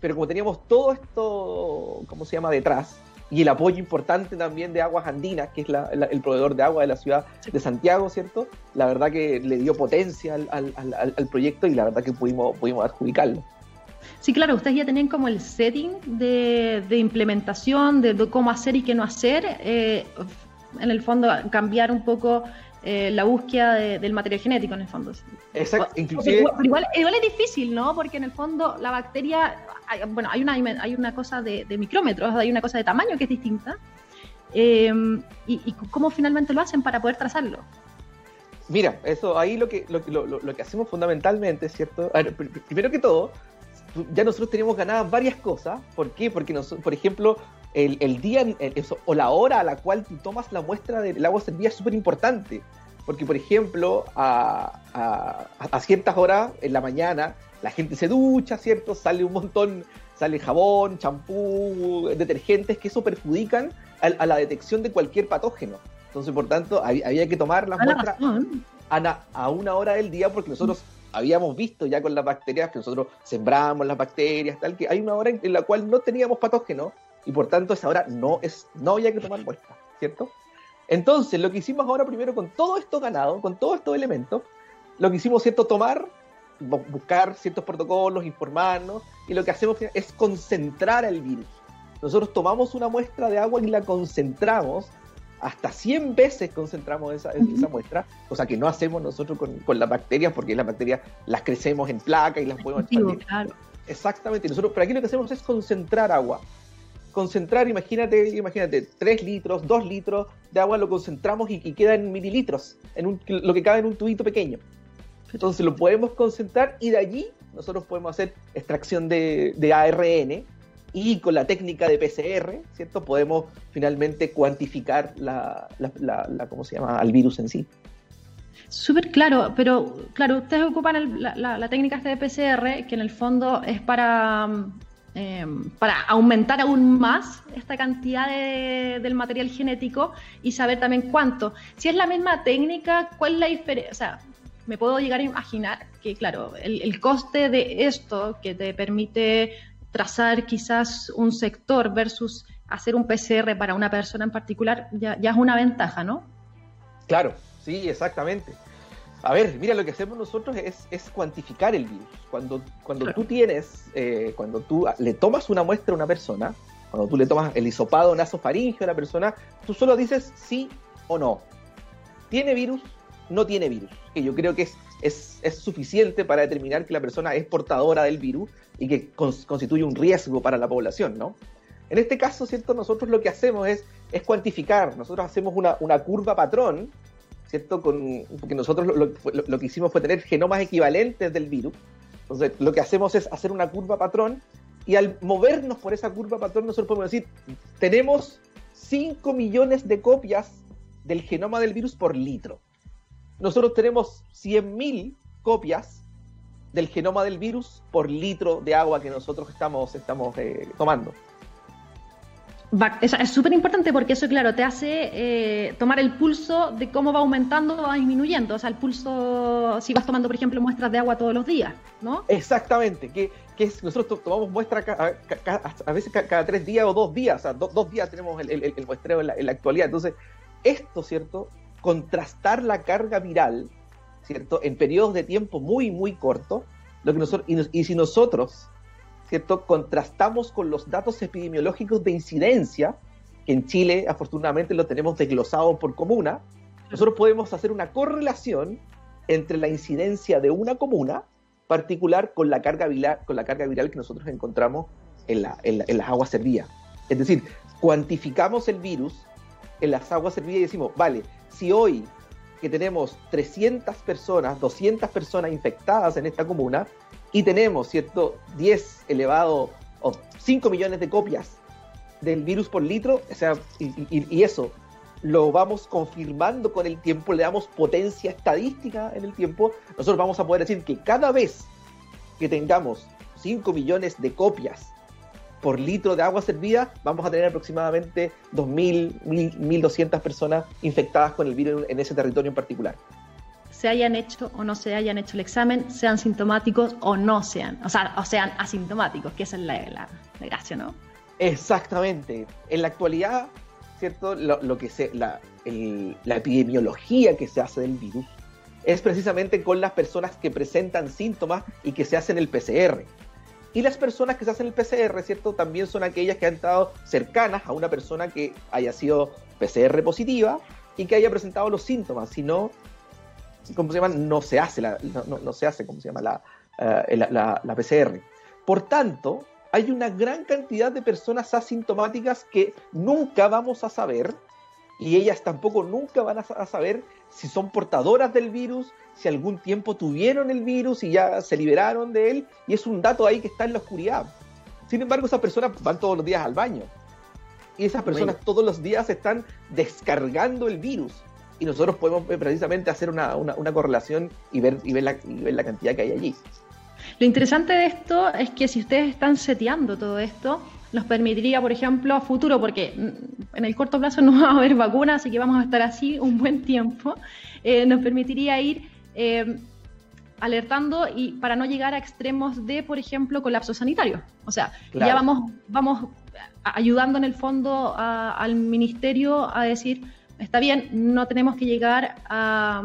pero como teníamos todo esto, ¿cómo se llama?, detrás, y el apoyo importante también de Aguas Andinas, que es el proveedor de agua de la ciudad de Santiago, ¿cierto? La verdad que le dio potencia al, proyecto y la verdad que pudimos, pudimos adjudicarlo. Sí, claro, ustedes ya tenían como el setting de, implementación, de, cómo hacer y qué no hacer. Eh, en el fondo, cambiar un poco eh, la búsqueda del material genético en el fondo. Exacto, inclusive... igual, igual, es difícil, ¿no? Porque en el fondo la bacteria, bueno, hay una, hay una cosa de, micrómetros, hay una cosa de tamaño que es distinta. Eh, y, cómo finalmente lo hacen para poder trazarlo? Mira, eso ahí lo que, lo, lo, que hacemos fundamentalmente, ¿cierto? primero que todo, ya nosotros tenemos ganadas varias cosas. ¿Por qué? Porque, nosotros, por ejemplo, el, día o la hora a la cual tú tomas la muestra del agua servida es súper importante. Porque, por ejemplo, a, ciertas horas en la mañana la gente se ducha, ¿cierto? Sale un montón, sale jabón, champú, detergentes que eso perjudican a, la detección de cualquier patógeno. Entonces, por tanto, había, que tomar la muestra a, a, una hora del día porque nosotros habíamos visto ya con las bacterias que nosotros sembramos las bacterias, tal, que hay una hora en la cual no teníamos patógeno y por tanto esa hora no, es, no había que tomar muestra, ¿cierto? Entonces, lo que hicimos ahora primero con todo esto ganado, con todos estos elementos, lo que hicimos, ¿cierto? Tomar buscar ciertos protocolos, informarnos, y lo que hacemos es concentrar el virus. Nosotros tomamos una muestra de agua y la concentramos, hasta 100 veces concentramos esa, esa muestra, cosa que no hacemos nosotros con, con, las bacterias, porque las bacterias las crecemos en placa y las podemos expandir. Exactamente, nosotros, pero aquí lo que hacemos es concentrar agua. Concentrar, imagínate, imagínate, 3 litros, 2 litros de agua lo concentramos y, queda en mililitros, en un, lo que cabe en un tubito pequeño. Entonces lo podemos concentrar y de allí nosotros podemos hacer extracción de, de ARN y con la técnica de PCR, ¿cierto? Podemos finalmente cuantificar la, la, ¿cómo se llama? al virus en sí. Súper claro, pero claro, ustedes ocupan la, técnica de PCR, que en el fondo es para, eh, para aumentar aún más esta cantidad del material genético y saber también cuánto. Si es la misma técnica, ¿cuál es la diferencia? O sea, me puedo llegar a imaginar que, claro, el coste de esto que te permite trazar quizás un sector versus hacer un PCR para una persona en particular, ya, es una ventaja, ¿no? Claro, sí, exactamente. A ver, mira, lo que hacemos nosotros es, es cuantificar el virus. Cuando, cuando tú tienes, eh, cuando tú le tomas una muestra a una persona, cuando tú le tomas el hisopado nasofaringeo a la persona, tú solo dices sí o no. ¿Tiene virus? No tiene virus. Que yo creo que es, es, es suficiente para determinar que la persona es portadora del virus y que constituye un riesgo para la población, ¿no? En este caso, ¿cierto? Nosotros lo que hacemos es, es cuantificar, nosotros hacemos una, una curva patrón, ¿cierto? Con, porque nosotros lo, lo, que hicimos fue tener genomas equivalentes del virus. Entonces, lo que hacemos es hacer una curva patrón y al movernos por esa curva patrón, nosotros podemos decir, tenemos 5 millones de copias del genoma del virus por litro. Nosotros tenemos 100.000 copias del genoma del virus por litro de agua que nosotros estamos, estamos eh, tomando. Es súper importante porque eso, claro, te hace eh, tomar el pulso de cómo va aumentando o va disminuyendo. O sea, el pulso, si vas tomando, por ejemplo, muestras de agua todos los días, ¿no? Exactamente, que, que es, nosotros tomamos muestras a, veces cada, tres días o dos días, o sea, dos días tenemos el, muestreo en la, en la, actualidad. Entonces, esto, ¿cierto? Contrastar la carga viral ¿cierto? En periodos de tiempo muy, muy cortos, lo que nosotros, y, si nosotros, Contrastamos con los datos epidemiológicos de incidencia, que en Chile afortunadamente lo tenemos desglosado por comuna, nosotros podemos hacer una correlación entre la incidencia de una comuna particular con la carga viral, con la carga viral que nosotros encontramos en, la, en, las aguas servidas. Es decir, cuantificamos el virus en las aguas servidas y decimos, vale, si hoy que tenemos 300 personas, 200 personas infectadas en esta comuna y tenemos, ¿cierto?, 10 elevado o 5 millones de copias del virus por litro, o sea, y, eso lo vamos confirmando con el tiempo, le damos potencia estadística en el tiempo, nosotros vamos a poder decir que cada vez que tengamos 5 millones de copias por litro de agua servida, vamos a tener aproximadamente 2.000, 1.200 personas infectadas con el virus en ese territorio en particular. Se hayan hecho o no se hayan hecho el examen, sean sintomáticos o no sean, o sea, o sean asintomáticos, que esa es la, la, gracia, ¿no? Exactamente. En la actualidad, ¿cierto? Lo, que se, la, la epidemiología que se hace del virus es precisamente con las personas que presentan síntomas y que se hacen el PCR. Y las personas que se hacen el PCR, ¿cierto? También son aquellas que han estado cercanas a una persona que haya sido PCR positiva y que haya presentado los síntomas. Si no, ¿cómo se llama? No se hace, la, no, se hace, ¿cómo se llama? Eh, la, la, PCR. Por tanto, hay una gran cantidad de personas asintomáticas que nunca vamos a saber y ellas tampoco nunca van a saber si son portadoras del virus, si algún tiempo tuvieron el virus y ya se liberaron de él, y es un dato ahí que está en la oscuridad. Sin embargo, esas personas van todos los días al baño. Y esas personas todos los días están descargando el virus. Y nosotros podemos precisamente hacer una, correlación y ver, y, ver la, y ver la cantidad que hay allí. Lo interesante de esto es que si ustedes están seteando todo esto, nos permitiría, por ejemplo, a futuro, porque en el corto plazo no va a haber vacunas, así que vamos a estar así un buen tiempo, eh, nos permitiría ir eh, alertando y para no llegar a extremos de, por ejemplo, colapso sanitario. O sea, ya vamos, vamos ayudando en el fondo al ministerio a decir, está bien, no tenemos que llegar a,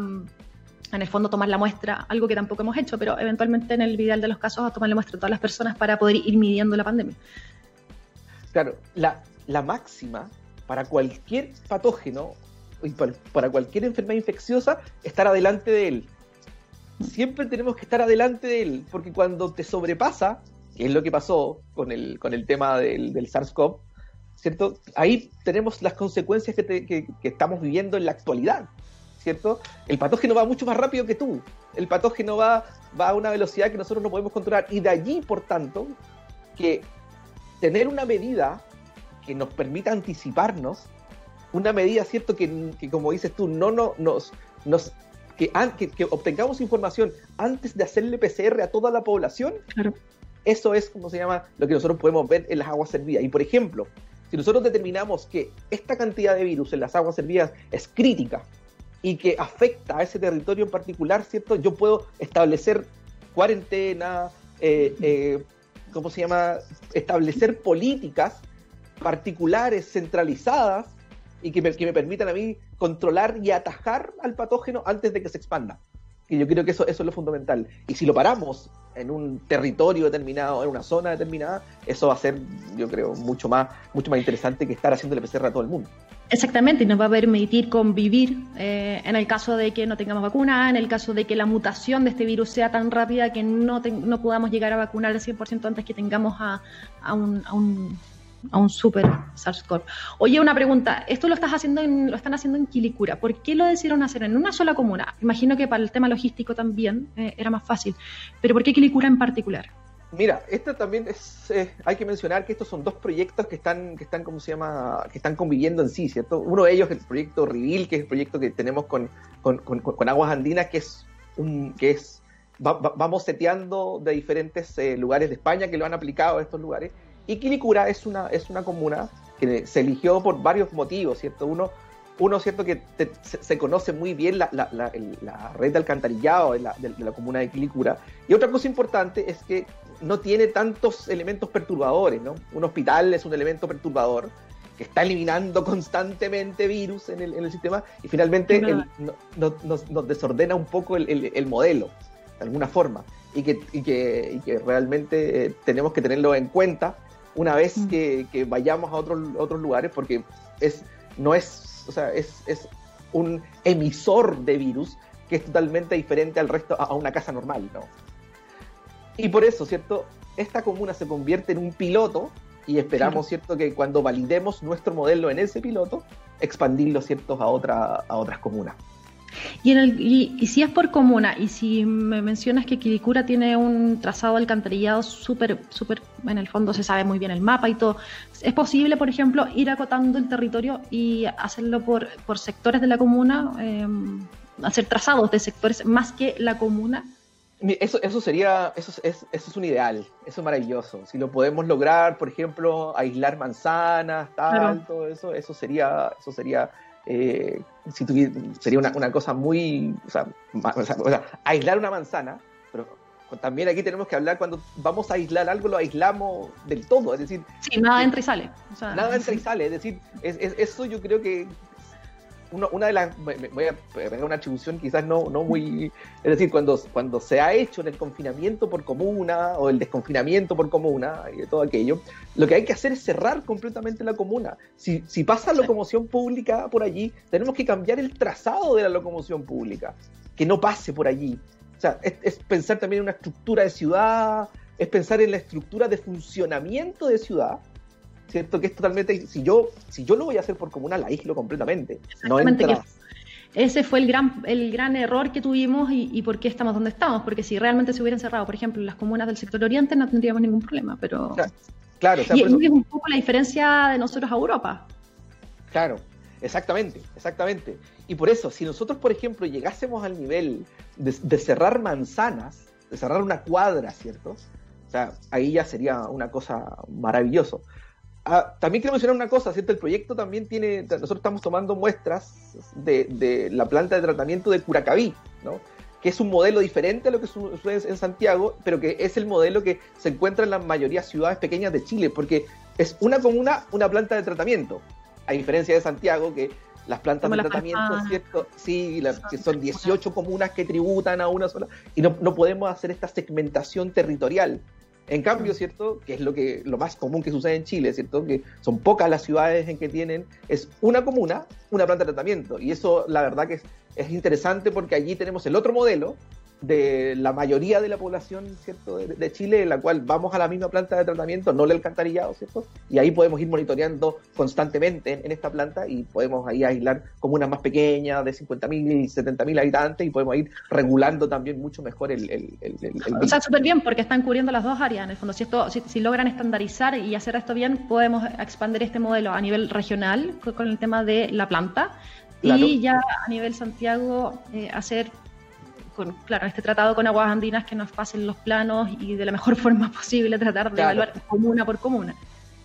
en el fondo tomar la muestra, algo que tampoco hemos hecho, pero eventualmente en el ideal de los casos a tomar la muestra a todas las personas para poder ir midiendo la pandemia. Claro, la, máxima para cualquier patógeno y para, para cualquier enfermedad infecciosa, estar adelante de él. Siempre tenemos que estar adelante de él, porque cuando te sobrepasa, que es lo que pasó con el, con el tema del, del SARS-CoV, ¿cierto? Ahí tenemos las consecuencias que, te, que, que, estamos viviendo en la actualidad, ¿cierto? El patógeno va mucho más rápido que tú, el patógeno va, va a una velocidad que nosotros no podemos controlar, y de allí, por tanto, que tener una medida que nos permita anticiparnos, una medida, ¿cierto? Que, que como dices tú, no, no nos, nos que, que, que, obtengamos información antes de hacerle PCR a toda la población, claro. eso es como se llama lo que nosotros podemos ver en las aguas servidas. Y por ejemplo, si nosotros determinamos que esta cantidad de virus en las aguas servidas es crítica y que afecta a ese territorio en particular, ¿cierto? Yo puedo establecer cuarentena, eh, eh, ¿cómo se llama? Establecer políticas particulares, centralizadas, y que me, que me, permitan a mí controlar y atajar al patógeno antes de que se expanda. Y yo creo que eso, eso es lo fundamental. Y si lo paramos en un territorio determinado, en una zona determinada, eso va a ser, yo creo, mucho más, mucho más interesante que estar haciendo el PCR a todo el mundo. Exactamente, y nos va a permitir convivir eh, en el caso de que no tengamos vacuna, en el caso de que la mutación de este virus sea tan rápida que no, te, no podamos llegar a vacunar al 100% antes que tengamos a, a un a un super SARS-CoV. Oye, una pregunta, esto lo estás haciendo en, lo están haciendo en Quilicura, ¿por qué lo decidieron hacer en una sola comuna? Imagino que para el tema logístico también eh, era más fácil, pero ¿por qué Quilicura en particular? Mira, esto también es, hay que mencionar que estos son dos proyectos que están, que están, ¿cómo se llama? Que están conviviendo en sí, ¿cierto? Uno de ellos es el proyecto Rivil, que es el proyecto que tenemos con, con, con, Aguas Andinas, que es un, que es, va, va, vamos seteando de diferentes eh, lugares de España que lo han aplicado a estos lugares, y Quilicura es una, es una comuna que se eligió por varios motivos, ¿cierto? Uno, uno cierto que te, se, se, conoce muy bien la, la, la, la red de alcantarillado de la, de, de la, comuna de Quilicura. Y otra cosa importante es que no tiene tantos elementos perturbadores, ¿no? Un hospital es un elemento perturbador que está eliminando constantemente virus en el, en el sistema y finalmente el, no, no, nos, nos, desordena un poco el, el, el, modelo, de alguna forma, y que, y que, y que realmente eh, tenemos que tenerlo en cuenta una vez mm. que, que, vayamos a otros, otros lugares, porque es, no es, o sea, es, es un emisor de virus que es totalmente diferente al resto, a, una casa normal, ¿no? Y por eso, ¿cierto? Esta comuna se convierte en un piloto y esperamos. ¿cierto?, que cuando validemos nuestro modelo en ese piloto, expandirlo, ¿cierto?, a, otra, a otras comunas. Y, en el, y, y, si es por comuna, y si me mencionas que Quilicura tiene un trazado alcantarillado súper, súper, en el fondo se sabe muy bien el mapa y todo, ¿es posible, por ejemplo, ir acotando el territorio y hacerlo por, por sectores de la comuna, eh, hacer trazados de sectores más que la comuna? Eso, eso sería, eso es, eso es un ideal, eso es maravilloso. Si lo podemos lograr, por ejemplo, aislar manzanas, tal, claro. todo eso, eso sería, eso sería eh, si tuviera, sería una, una, cosa muy, o sea, o, sea, o sea, aislar una manzana, pero también aquí tenemos que hablar cuando vamos a aislar algo, lo aislamos del todo, es decir... Sí, nada entra y sale. O sea, nada entra y sale, es decir, es, es, eso yo creo que una, una de las, voy a pegar una atribución quizás no, no muy, es decir, cuando, cuando se ha hecho en el confinamiento por comuna o el desconfinamiento por comuna y todo aquello, lo que hay que hacer es cerrar completamente la comuna. Si, si pasa locomoción pública por allí, tenemos que cambiar el trazado de la locomoción pública, que no pase por allí. O sea, es, es pensar también en una estructura de ciudad, es pensar en la estructura de funcionamiento de ciudad, ¿cierto? Que es totalmente, si yo, si yo lo voy a hacer por comuna, la aíslo completamente. No entra... Ese fue el gran, el gran error que tuvimos y, y, por qué estamos donde estamos, porque si realmente se hubieran cerrado, por ejemplo, las comunas del sector oriente no tendríamos ningún problema, pero... Claro, claro o sea, y eso... es un poco la diferencia de nosotros a Europa. Claro, exactamente, exactamente. Y por eso, si nosotros, por ejemplo, llegásemos al nivel de, de cerrar manzanas, de cerrar una cuadra, ¿cierto? O sea, ahí ya sería una cosa maravillosa. Ah, también quiero mencionar una cosa, ¿cierto? El proyecto también tiene, nosotros estamos tomando muestras de, de la planta de tratamiento de Curacaví, ¿no? que es un modelo diferente a lo que sucede en Santiago, pero que es el modelo que se encuentra en la mayoría de ciudades pequeñas de Chile, porque es una comuna, una planta de tratamiento, a diferencia de Santiago, que las plantas de tratamiento, ¿cierto? Sí, que son 18 comunas que tributan a una sola, y no, no podemos hacer esta segmentación territorial. En cambio, ¿cierto? Que es lo que lo más común que sucede en Chile, ¿cierto? Que son pocas las ciudades en que tienen, es una comuna, una planta de tratamiento. Y eso, la verdad que es, es interesante porque allí tenemos el otro modelo, de la mayoría de la población ¿cierto? De, Chile, en la cual vamos a la misma planta de tratamiento, no el alcantarillado, ¿cierto? Y ahí podemos ir monitoreando constantemente en, esta planta y podemos ahí aislar comunas más pequeñas de 50.000 y 70.000 habitantes y podemos ir regulando también mucho mejor el... el, o sea, súper bien porque están cubriendo las dos áreas en el fondo. Si, esto, si, logran estandarizar y hacer esto bien, podemos expandir este modelo a nivel regional con, el tema de la planta. Y ya a nivel Santiago eh, hacer con, claro, este tratado con aguas andinas que nos pasen los planos y de la mejor forma posible tratar de evaluar comuna por comuna.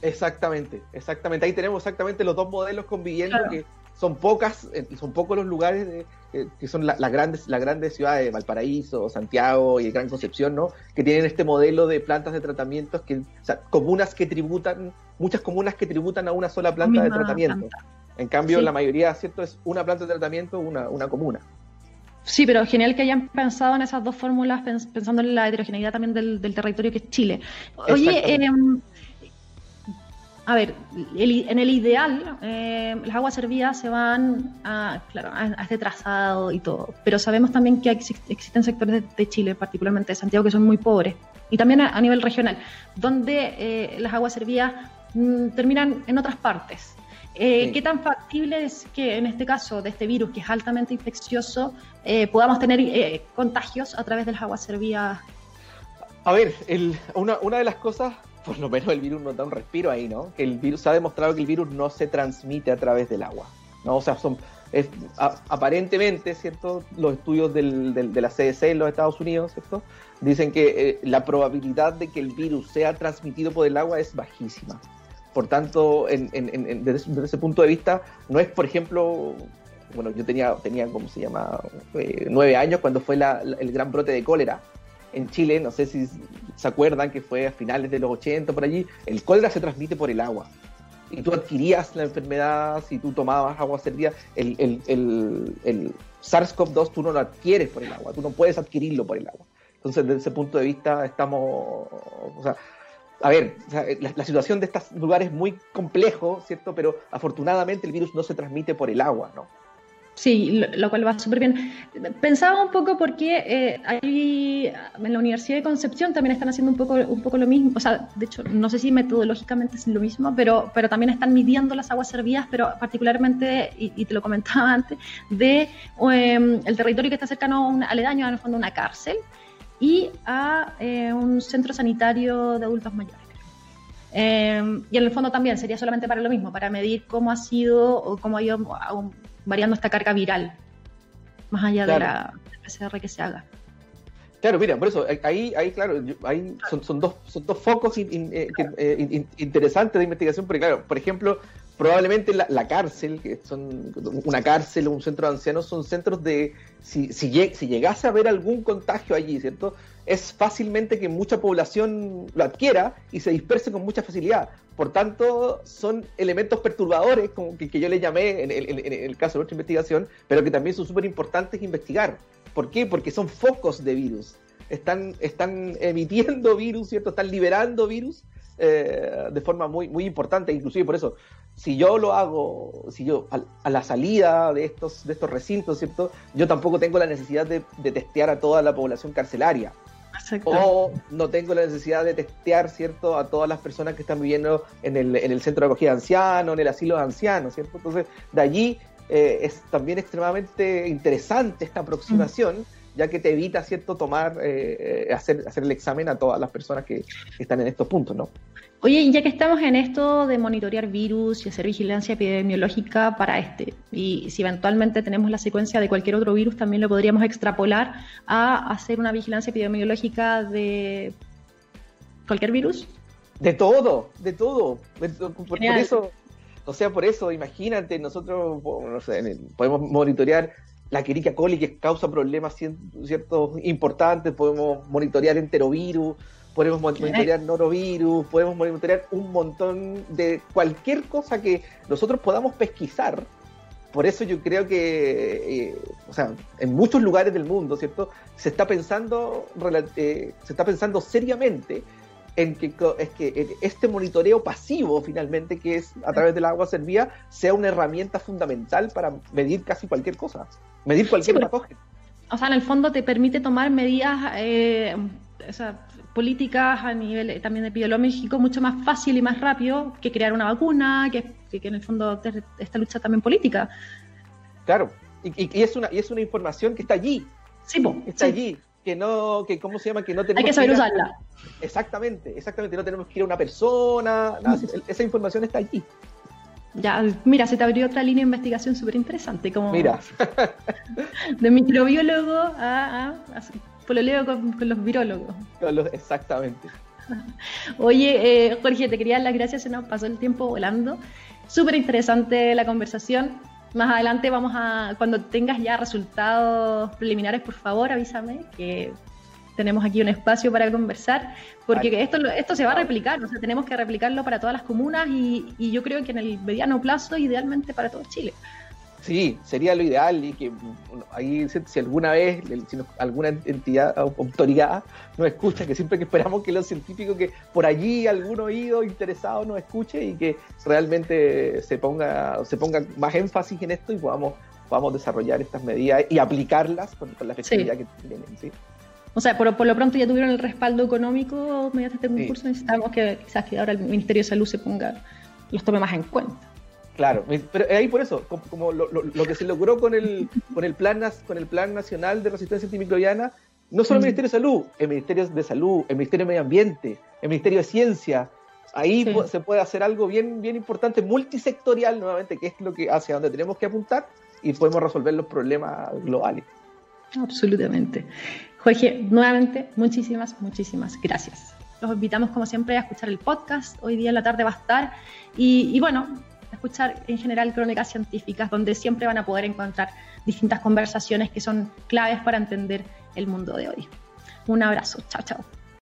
Exactamente, exactamente. Ahí tenemos exactamente los dos modelos conviviendo que son pocas, eh, son pocos los lugares eh, que son las grandes, las grandes ciudades, Valparaíso, Santiago y Gran Concepción, ¿no? Que tienen este modelo de plantas de tratamiento, que, o sea, comunas que tributan, muchas comunas que tributan a una sola planta de tratamiento. En cambio, la mayoría, ¿cierto? Es una planta de tratamiento, una, una comuna. Sí, pero genial que hayan pensado en esas dos fórmulas, pensando en la heterogeneidad también del, territorio que es Chile. Oye, em, a ver, en el ideal, eh, las aguas servidas se van a, claro, a, este trazado y todo, pero sabemos también que existen sectores de, Chile, particularmente de Santiago, que son muy pobres, y también a, nivel regional, donde eh, las aguas servidas mm, terminan en otras partes. Eh, ¿Qué tan factible es que en este caso de este virus, que es altamente infeccioso, eh, podamos tener eh, contagios a través de las aguas servidas? A ver, una, de las cosas, por lo menos el virus nos da un respiro ahí, ¿no? Que el virus se ha demostrado que el virus no se transmite a través del agua, ¿no? O sea, son aparentemente, ¿cierto? Los estudios del, de la CDC en los Estados Unidos, ¿cierto? Dicen que la probabilidad de que el virus sea transmitido por el agua es bajísima. Por tanto, desde, ese punto de vista, no es, por ejemplo, bueno, yo tenía, tenía ¿cómo se llama?, eh, nueve años cuando fue el gran brote de cólera en Chile, no sé si se acuerdan que fue a finales de los 80 por allí, el cólera se transmite por el agua. Y tú adquirías la enfermedad, si tú tomabas agua servida, el, el, el SARS-CoV-2 tú no lo adquieres por el agua, tú no puedes adquirirlo por el agua. Entonces, desde ese punto de vista, estamos, o sea, a ver, la, situación de estos lugares es muy complejo, ¿cierto? Pero afortunadamente el virus no se transmite por el agua, ¿no? Sí, lo, cual va súper bien. Pensaba un poco porque eh, ahí en la Universidad de Concepción también están haciendo un poco, un poco lo mismo, o sea, de hecho, no sé si metodológicamente es lo mismo, pero, pero también están midiendo las aguas servidas, pero particularmente, y, te lo comentaba antes, de em, el territorio que está cercano a un aledaño, en el fondo, una cárcel, y a eh, un centro sanitario de adultos mayores. Eh, y en el fondo también sería solamente para lo mismo, para medir cómo ha sido o cómo ha ido variando esta carga viral, más allá de la PCR que se haga. Claro, mira, por eso, ahí, ahí claro, ahí son, son, dos, son dos focos eh, interesantes de investigación, porque claro, por ejemplo, probablemente la, cárcel, que son una cárcel o un centro de ancianos, son centros de, si, si, llegase a haber algún contagio allí, ¿cierto? Es fácilmente que mucha población lo adquiera y se disperse con mucha facilidad. Por tanto, son elementos perturbadores, como que, yo le llamé en el, caso de nuestra investigación, pero que también son súper importantes investigar. ¿Por qué? Porque son focos de virus. Están, están emitiendo virus, ¿cierto? Están liberando virus eh, de forma muy, muy importante, inclusive por eso, si yo lo hago, si yo a, la salida de estos, de estos recintos, ¿cierto? Yo tampoco tengo la necesidad de, testear a toda la población carcelaria. O no tengo la necesidad de testear, ¿cierto?, a todas las personas que están viviendo en el, en el centro de acogida de ancianos, en el asilo de ancianos, ¿cierto? Entonces, de allí eh, es también extremadamente interesante esta aproximación. Mm ya que te evita, ¿cierto?, tomar, eh, eh, hacer, hacer el examen a todas las personas que, están en estos puntos, ¿no? Oye, ya que estamos en esto de monitorear virus y hacer vigilancia epidemiológica para este, y si eventualmente tenemos la secuencia de cualquier otro virus, también lo podríamos extrapolar a hacer una vigilancia epidemiológica de cualquier virus. De todo, de todo. Por, eso, o sea, por eso, imagínate, nosotros podemos monitorear la Querica coli que causa problemas ciertos importantes, podemos monitorear enterovirus, podemos monitorear norovirus, podemos monitorear un montón de cualquier cosa que nosotros podamos pesquisar por eso yo creo que, eh, o sea, en muchos lugares del mundo, ¿cierto? Se está pensando, eh, se está pensando seriamente en que, es que este monitoreo pasivo, finalmente, que es a través del agua servida, sea una herramienta fundamental para medir casi cualquier cosa, medir cualquier patógeno. O sea, en el fondo te permite tomar medidas eh, políticas a nivel eh, también epidemiológico mucho más fácil y más rápido que crear una vacuna, que, que, en el fondo esta lucha también política. Claro, y, y, es una, y es una información que está allí. Sí, está allí que no, que cómo se llama, que no tenemos Hay que saber usarla. Exactamente, exactamente, no tenemos que ir a una persona, esa información está allí. Ya, mira, se te abrió otra línea de investigación súper interesante, como mira. de microbiólogo a, a, pololeo con, con los virólogos. exactamente. Oye, eh, Jorge, te quería dar las gracias, se nos pasó el tiempo volando. Súper interesante la conversación. Más adelante vamos a, cuando tengas ya resultados preliminares, por favor, avísame que tenemos aquí un espacio para conversar, porque esto, esto se va a replicar, o sea, tenemos que replicarlo para todas las comunas y, y yo creo que en el mediano plazo, idealmente para todo Chile. Sí, sería lo ideal y que ahí si, alguna vez si alguna entidad autoridad nos escucha, que siempre que esperamos que los científicos que por allí algún oído interesado nos escuche y que realmente se ponga se ponga más énfasis en esto y podamos podamos desarrollar estas medidas y aplicarlas con, la efectividad que tienen. ¿sí? O sea, por, por, lo pronto ya tuvieron el respaldo económico mediante este concurso, necesitamos que quizás que ahora el Ministerio de Salud se ponga, los tome más en cuenta. Claro, pero ahí por eso, como, lo, que se logró con el, con, el plan, con el Plan Nacional de Resistencia Antimicrobiana, no solo el mm. Ministerio de Salud, el Ministerio de Salud, el Ministerio de Medio Ambiente, el Ministerio de Ciencia, ahí se puede hacer algo bien, bien importante, multisectorial nuevamente, que es lo que hacia donde tenemos que apuntar y podemos resolver los problemas globales. Absolutamente. Jorge, nuevamente, muchísimas, muchísimas gracias. Los invitamos, como siempre, a escuchar el podcast. Hoy día en la tarde va a estar. Y, y bueno, escuchar en general crónicas científicas, donde siempre van a poder encontrar distintas conversaciones que son claves para entender el mundo de hoy. Un abrazo, chao, chao.